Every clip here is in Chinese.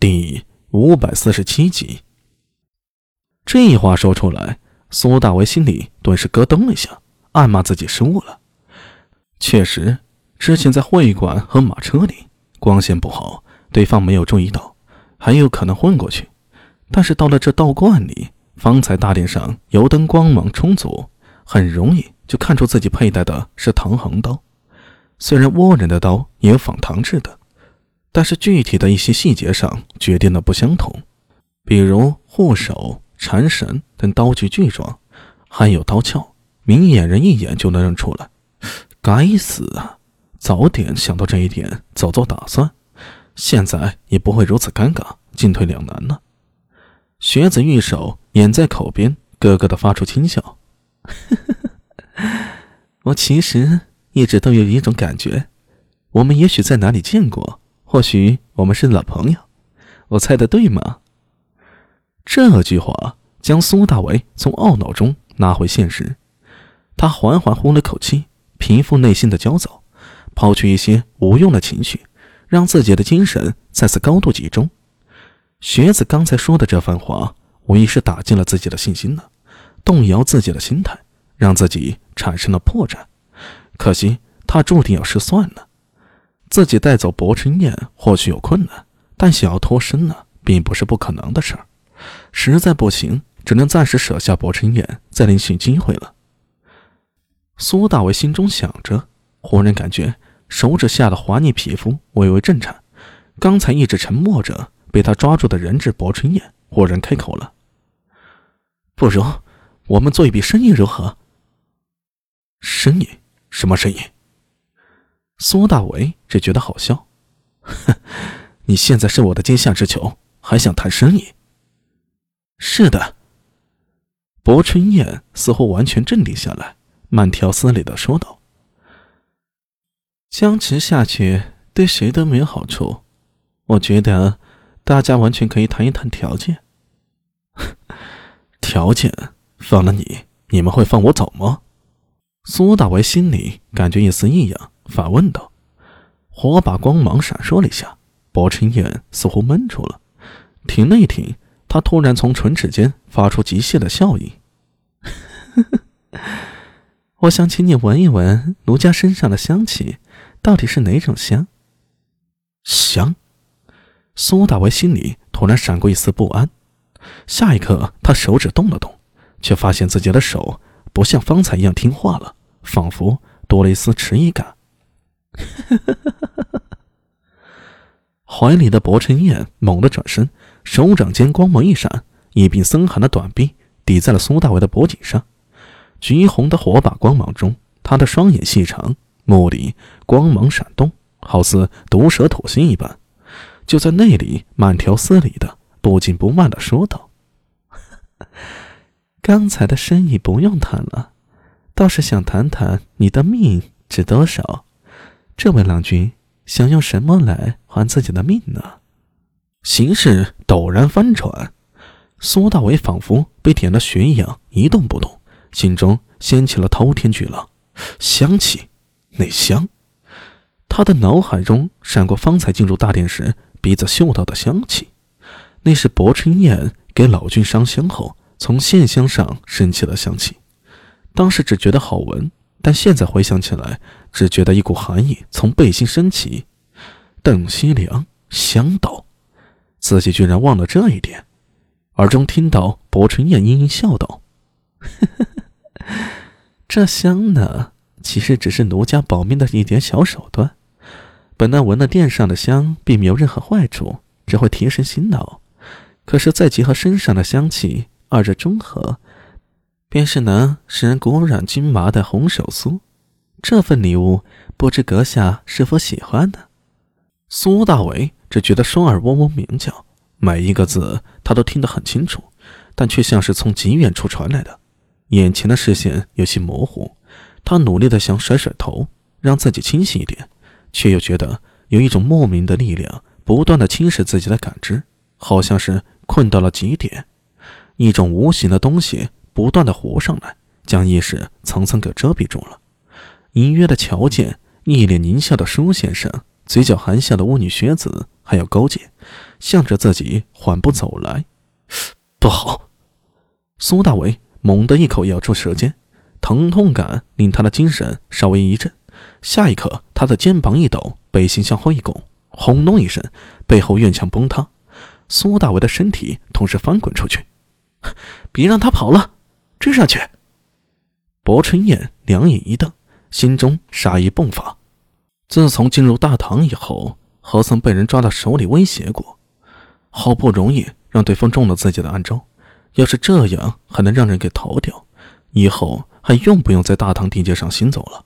第五百四十七集，这话说出来，苏大为心里顿时咯噔了一下，暗骂自己失误了。确实，之前在会馆和马车里光线不好，对方没有注意到，很有可能混过去。但是到了这道观里，方才大殿上油灯光芒充足，很容易就看出自己佩戴的是唐横刀。虽然倭人的刀也有仿唐制的。但是具体的一些细节上决定的不相同，比如护手、缠绳等刀具具状，还有刀鞘，明眼人一眼就能认出来。该死啊！早点想到这一点，早做打算，现在也不会如此尴尬，进退两难了。学子玉手掩在口边，咯咯的发出轻笑。我其实一直都有一种感觉，我们也许在哪里见过。或许我们是老朋友，我猜的对吗？这句话将苏大为从懊恼中拉回现实，他缓缓呼了口气，平复内心的焦躁，抛去一些无用的情绪，让自己的精神再次高度集中。学子刚才说的这番话，无疑是打击了自己的信心了，动摇自己的心态，让自己产生了破绽。可惜他注定要失算了。自己带走薄春燕或许有困难，但想要脱身呢，并不是不可能的事儿。实在不行，只能暂时舍下薄春燕，再另寻机会了。苏大为心中想着，忽然感觉手指下的滑腻皮肤微微震颤。刚才一直沉默着被他抓住的人质薄春燕忽然开口了：“不如我们做一笔生意如何？”“生意？什么生意？”苏大为只觉得好笑，哼，你现在是我的阶下之囚，还想谈生意？是的。薄春燕似乎完全镇定下来，慢条斯理的说道：“僵持下去对谁都没有好处，我觉得大家完全可以谈一谈条件。条件放了你，你们会放我走吗？”苏大为心里感觉一丝异样。反问道：“火把光芒闪烁了一下，薄尘燕似乎闷住了，停了一停，他突然从唇齿间发出极细的笑意。我想请你闻一闻奴家身上的香气，到底是哪种香？香？”苏大为心里突然闪过一丝不安，下一刻他手指动了动，却发现自己的手不像方才一样听话了，仿佛多了一丝迟疑感。怀里的薄尘燕猛地转身，手掌间光芒一闪，一柄森寒的短臂抵在了苏大伟的脖颈上。橘红的火把光芒中，他的双眼细长，目里光芒闪动，好似毒蛇吐信一般。就在那里，慢条斯理的、不紧不慢的说道：“刚才的生意不用谈了，倒是想谈谈你的命值多少。”这位郎君想用什么来还自己的命呢？形势陡然翻转，苏大伟仿佛被点了穴一样一动不动，心中掀起了滔天巨浪。香气，那香！他的脑海中闪过方才进入大殿时鼻子嗅到的香气，那是薄春燕给老君上香后从线香上升起的香气。当时只觉得好闻。但现在回想起来，只觉得一股寒意从背心升起。邓西凉香道，自己居然忘了这一点。耳中听到薄春燕阴阴笑道：“这香呢，其实只是奴家保命的一点小手段。本来闻了殿上的香，并没有任何坏处，只会提神醒脑。可是再结合身上的香气，二者中和。”便是能使人骨软筋麻的红手酥，这份礼物不知阁下是否喜欢呢？苏大为只觉得双耳嗡嗡鸣叫，每一个字他都听得很清楚，但却像是从极远处传来的。眼前的视线有些模糊，他努力的想甩甩头，让自己清醒一点，却又觉得有一种莫名的力量不断的侵蚀自己的感知，好像是困到了极点，一种无形的东西。不断的浮上来，将意识层层给遮蔽住了。隐约的瞧见一脸狞笑的舒先生，嘴角含笑的巫女学子，还有高洁，向着自己缓步走来。不好！苏大伟猛地一口咬住舌尖，疼痛感令他的精神稍微一震。下一刻，他的肩膀一抖，背心向后一拱，轰隆一声，背后院墙崩塌，苏大伟的身体同时翻滚出去。别让他跑了，追上去！薄春燕两眼一瞪，心中杀意迸发。自从进入大堂以后，何曾被人抓到手里威胁过？好不容易让对方中了自己的暗招，要是这样还能让人给逃掉，以后还用不用在大堂地界上行走了？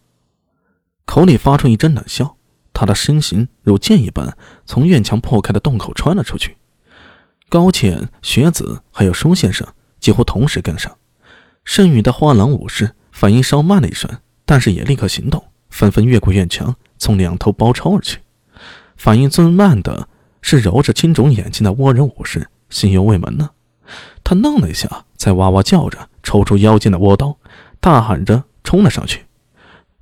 口里发出一阵冷笑，他的身形如箭一般从院墙破开的洞口穿了出去。高浅、学子还有舒先生几乎同时跟上，剩余的花郎武士反应稍慢了一瞬，但是也立刻行动，纷纷越过院墙。从两头包抄而去，反应最慢的是揉着青肿眼睛的倭人武士，心犹未泯呢。他愣了一下，才哇哇叫着抽出腰间的倭刀，大喊着冲了上去：“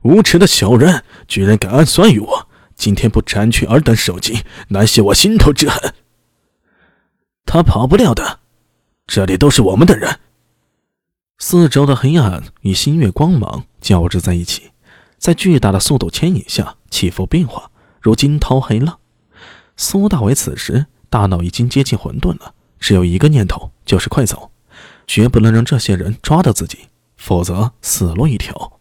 无耻的小人，居然敢暗算于我！今天不斩去尔等首级，难泄我心头之恨。”他跑不了的，这里都是我们的人。四周的黑暗与星月光芒交织在一起。在巨大的速度牵引下起伏变化，如惊涛骇浪。苏大伟此时大脑已经接近混沌了，只有一个念头，就是快走，绝不能让这些人抓到自己，否则死路一条。